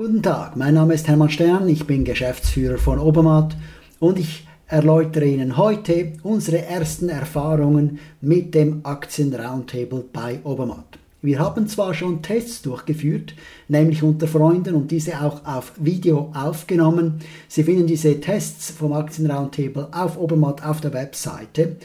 Guten Tag, mein Name ist Hermann Stern, ich bin Geschäftsführer von Obermatt und ich erläutere Ihnen heute unsere ersten Erfahrungen mit dem Aktien Roundtable bei Obermatt. Wir haben zwar schon Tests durchgeführt, nämlich unter Freunden und diese auch auf Video aufgenommen. Sie finden diese Tests vom Aktien Roundtable auf Obermatt auf der Webseite.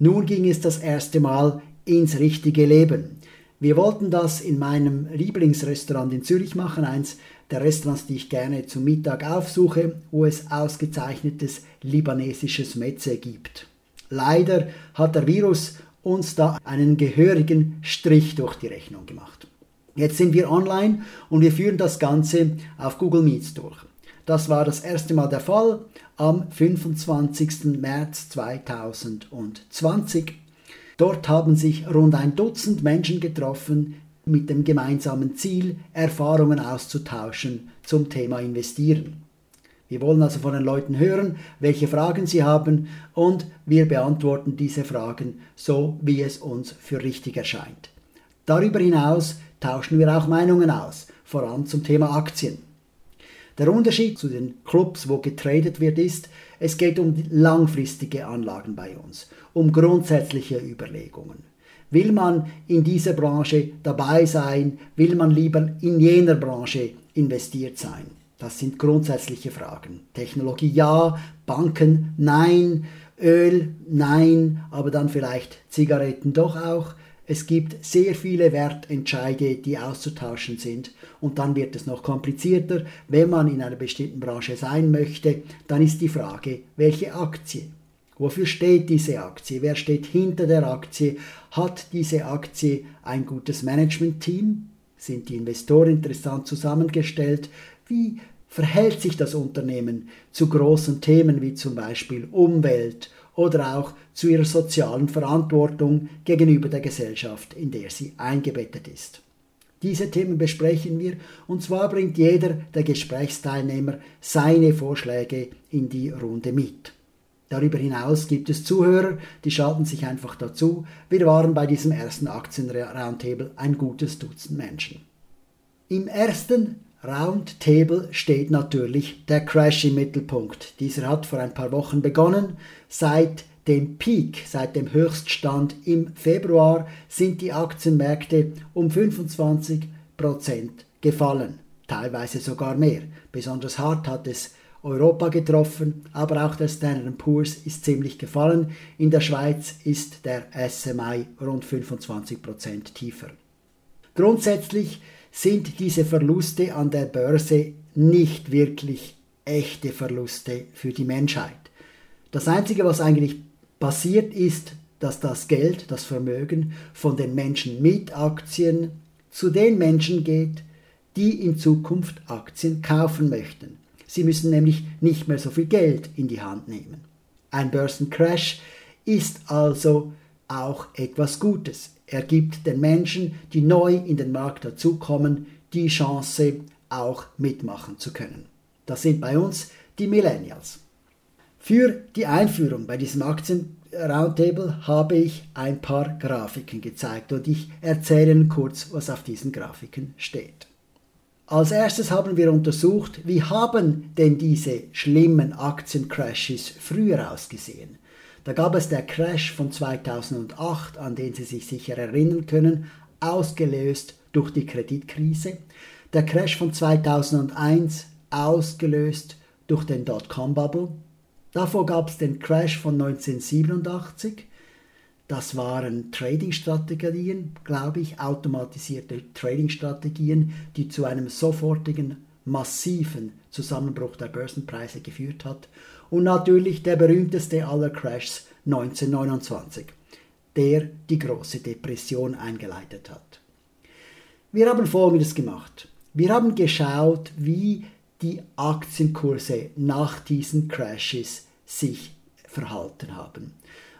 Nun ging es das erste Mal ins richtige Leben. Wir wollten das in meinem Lieblingsrestaurant in Zürich machen, eins der Restaurants, die ich gerne zum Mittag aufsuche, wo es ausgezeichnetes libanesisches Metze gibt. Leider hat der Virus uns da einen gehörigen Strich durch die Rechnung gemacht. Jetzt sind wir online und wir führen das Ganze auf Google Meets durch. Das war das erste Mal der Fall am 25. März 2020 Dort haben sich rund ein Dutzend Menschen getroffen mit dem gemeinsamen Ziel, Erfahrungen auszutauschen zum Thema Investieren. Wir wollen also von den Leuten hören, welche Fragen sie haben und wir beantworten diese Fragen so, wie es uns für richtig erscheint. Darüber hinaus tauschen wir auch Meinungen aus, vor allem zum Thema Aktien. Der Unterschied zu den Clubs, wo getradet wird, ist, es geht um langfristige Anlagen bei uns, um grundsätzliche Überlegungen. Will man in dieser Branche dabei sein? Will man lieber in jener Branche investiert sein? Das sind grundsätzliche Fragen. Technologie ja, Banken nein, Öl nein, aber dann vielleicht Zigaretten doch auch. Es gibt sehr viele Wertentscheide, die auszutauschen sind und dann wird es noch komplizierter. Wenn man in einer bestimmten Branche sein möchte, dann ist die Frage, welche Aktie? Wofür steht diese Aktie? Wer steht hinter der Aktie? Hat diese Aktie ein gutes Management-Team? Sind die Investoren interessant zusammengestellt? Wie verhält sich das Unternehmen zu großen Themen wie zum Beispiel Umwelt oder auch zu ihrer sozialen Verantwortung gegenüber der Gesellschaft, in der sie eingebettet ist. Diese Themen besprechen wir und zwar bringt jeder der Gesprächsteilnehmer seine Vorschläge in die Runde mit. Darüber hinaus gibt es Zuhörer, die schalten sich einfach dazu. Wir waren bei diesem ersten Aktien-Roundtable ein gutes Dutzend Menschen. Im ersten Roundtable steht natürlich der Crash im Mittelpunkt. Dieser hat vor ein paar Wochen begonnen. Seit dem Peak, seit dem Höchststand im Februar sind die Aktienmärkte um 25% gefallen, teilweise sogar mehr. Besonders hart hat es Europa getroffen, aber auch der Standard Poor's ist ziemlich gefallen. In der Schweiz ist der SMI rund 25% tiefer. Grundsätzlich sind diese Verluste an der Börse nicht wirklich echte Verluste für die Menschheit. Das Einzige, was eigentlich passiert ist, dass das Geld, das Vermögen von den Menschen mit Aktien zu den Menschen geht, die in Zukunft Aktien kaufen möchten. Sie müssen nämlich nicht mehr so viel Geld in die Hand nehmen. Ein Börsencrash ist also auch etwas Gutes. Er gibt den Menschen, die neu in den Markt dazukommen, die Chance, auch mitmachen zu können. Das sind bei uns die Millennials. Für die Einführung bei diesem Aktien-Roundtable habe ich ein paar Grafiken gezeigt und ich erzähle Ihnen kurz, was auf diesen Grafiken steht. Als erstes haben wir untersucht, wie haben denn diese schlimmen Aktiencrashes früher ausgesehen. Da gab es der Crash von 2008, an den Sie sich sicher erinnern können, ausgelöst durch die Kreditkrise. Der Crash von 2001, ausgelöst durch den Dotcom-Bubble. Davor gab es den Crash von 1987. Das waren Trading-Strategien, glaube ich, automatisierte Trading-Strategien, die zu einem sofortigen, massiven Zusammenbruch der Börsenpreise geführt hat und natürlich der berühmteste aller Crashs 1929, der die große Depression eingeleitet hat. Wir haben Folgendes gemacht. Wir haben geschaut, wie die Aktienkurse nach diesen Crashes sich verhalten haben.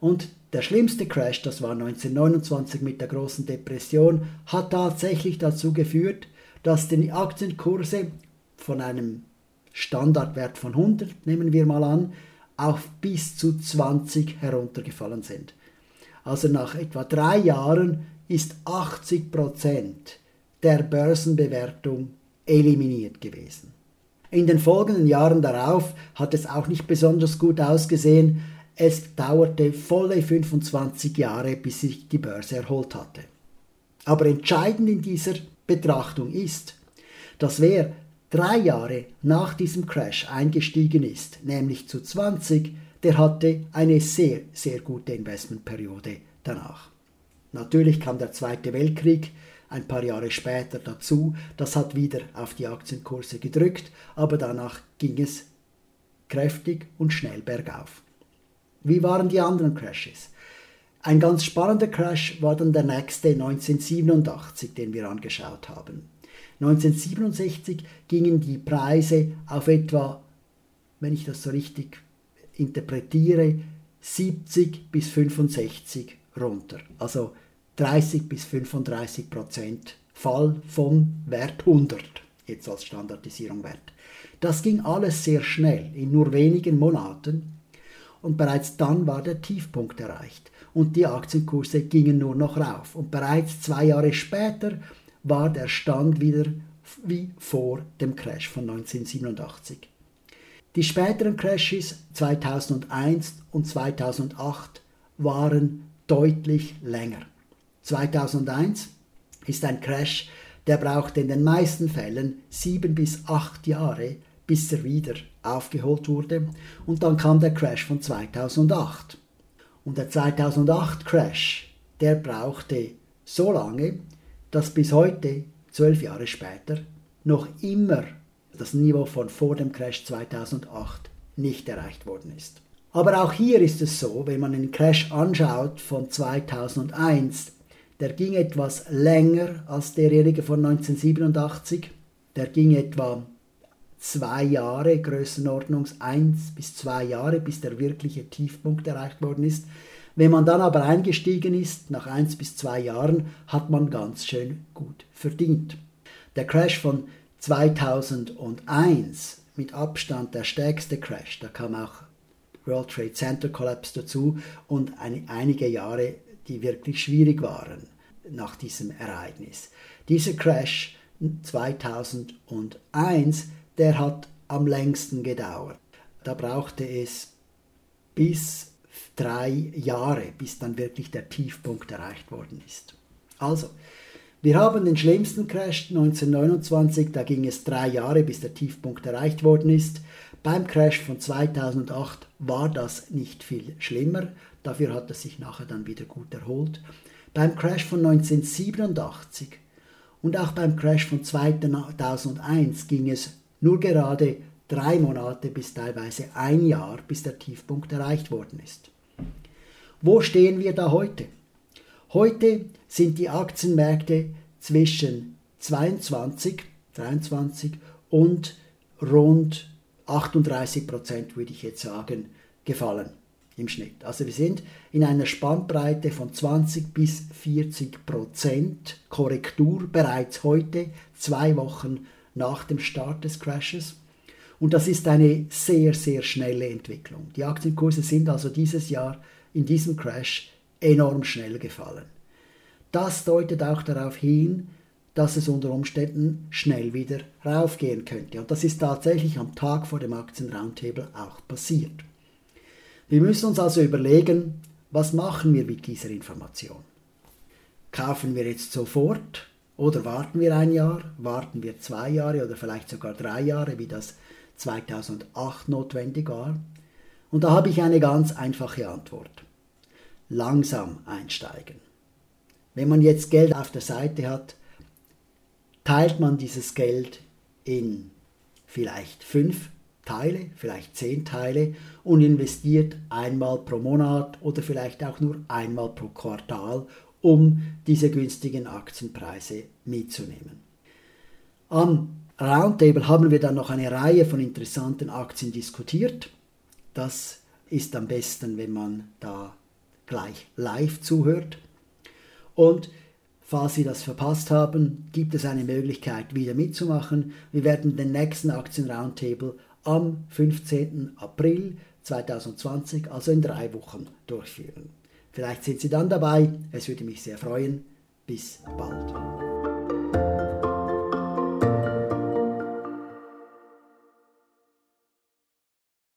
Und der schlimmste Crash, das war 1929 mit der großen Depression, hat tatsächlich dazu geführt, dass die Aktienkurse von einem Standardwert von 100, nehmen wir mal an, auf bis zu 20 heruntergefallen sind. Also nach etwa drei Jahren ist 80 Prozent der Börsenbewertung eliminiert gewesen. In den folgenden Jahren darauf hat es auch nicht besonders gut ausgesehen. Es dauerte volle 25 Jahre, bis sich die Börse erholt hatte. Aber entscheidend in dieser Betrachtung ist, dass wer drei Jahre nach diesem Crash eingestiegen ist, nämlich zu 20, der hatte eine sehr, sehr gute Investmentperiode danach. Natürlich kam der Zweite Weltkrieg ein paar Jahre später dazu, das hat wieder auf die Aktienkurse gedrückt, aber danach ging es kräftig und schnell bergauf. Wie waren die anderen Crashes? Ein ganz spannender Crash war dann der nächste 1987, den wir angeschaut haben. 1967 gingen die Preise auf etwa, wenn ich das so richtig interpretiere, 70 bis 65 runter. Also 30 bis 35 Prozent Fall vom Wert 100, jetzt als Standardisierung Wert. Das ging alles sehr schnell, in nur wenigen Monaten. Und bereits dann war der Tiefpunkt erreicht und die Aktienkurse gingen nur noch rauf. Und bereits zwei Jahre später war der Stand wieder wie vor dem Crash von 1987. Die späteren Crashes 2001 und 2008 waren deutlich länger. 2001 ist ein Crash, der brauchte in den meisten Fällen sieben bis acht Jahre, bis er wieder aufgeholt wurde. Und dann kam der Crash von 2008. Und der 2008 Crash, der brauchte so lange, dass bis heute, zwölf Jahre später, noch immer das Niveau von vor dem Crash 2008 nicht erreicht worden ist. Aber auch hier ist es so, wenn man den Crash anschaut von 2001, der ging etwas länger als derjenige von 1987. Der ging etwa zwei Jahre, Größenordnungs eins bis zwei Jahre, bis der wirkliche Tiefpunkt erreicht worden ist. Wenn man dann aber eingestiegen ist, nach eins bis zwei Jahren, hat man ganz schön gut verdient. Der Crash von 2001, mit Abstand der stärkste Crash, da kam auch World Trade Center Collapse dazu und eine, einige Jahre die wirklich schwierig waren nach diesem Ereignis. Dieser Crash 2001, der hat am längsten gedauert. Da brauchte es bis drei Jahre, bis dann wirklich der Tiefpunkt erreicht worden ist. Also, wir haben den schlimmsten Crash 1929, da ging es drei Jahre, bis der Tiefpunkt erreicht worden ist. Beim Crash von 2008 war das nicht viel schlimmer, dafür hat es sich nachher dann wieder gut erholt. Beim Crash von 1987 und auch beim Crash von 2001 ging es nur gerade drei Monate bis teilweise ein Jahr, bis der Tiefpunkt erreicht worden ist. Wo stehen wir da heute? Heute sind die Aktienmärkte zwischen 22, 23 und rund 38 Prozent, würde ich jetzt sagen, gefallen im Schnitt. Also wir sind in einer Spannbreite von 20 bis 40 Prozent Korrektur bereits heute, zwei Wochen nach dem Start des Crashes. Und das ist eine sehr, sehr schnelle Entwicklung. Die Aktienkurse sind also dieses Jahr in diesem Crash enorm schnell gefallen. Das deutet auch darauf hin, dass es unter Umständen schnell wieder raufgehen könnte. Und das ist tatsächlich am Tag vor dem Aktienroundtable auch passiert. Wir müssen uns also überlegen, was machen wir mit dieser Information? Kaufen wir jetzt sofort oder warten wir ein Jahr, warten wir zwei Jahre oder vielleicht sogar drei Jahre, wie das 2008 notwendig war? Und da habe ich eine ganz einfache Antwort. Langsam einsteigen. Wenn man jetzt Geld auf der Seite hat, teilt man dieses Geld in vielleicht fünf Teile, vielleicht zehn Teile und investiert einmal pro Monat oder vielleicht auch nur einmal pro Quartal, um diese günstigen Aktienpreise mitzunehmen. Am Roundtable haben wir dann noch eine Reihe von interessanten Aktien diskutiert. Das ist am besten, wenn man da gleich live zuhört. Und falls Sie das verpasst haben, gibt es eine Möglichkeit, wieder mitzumachen. Wir werden den nächsten Aktien Roundtable am 15. April 2020, also in drei Wochen, durchführen. Vielleicht sind Sie dann dabei, es würde mich sehr freuen. Bis bald.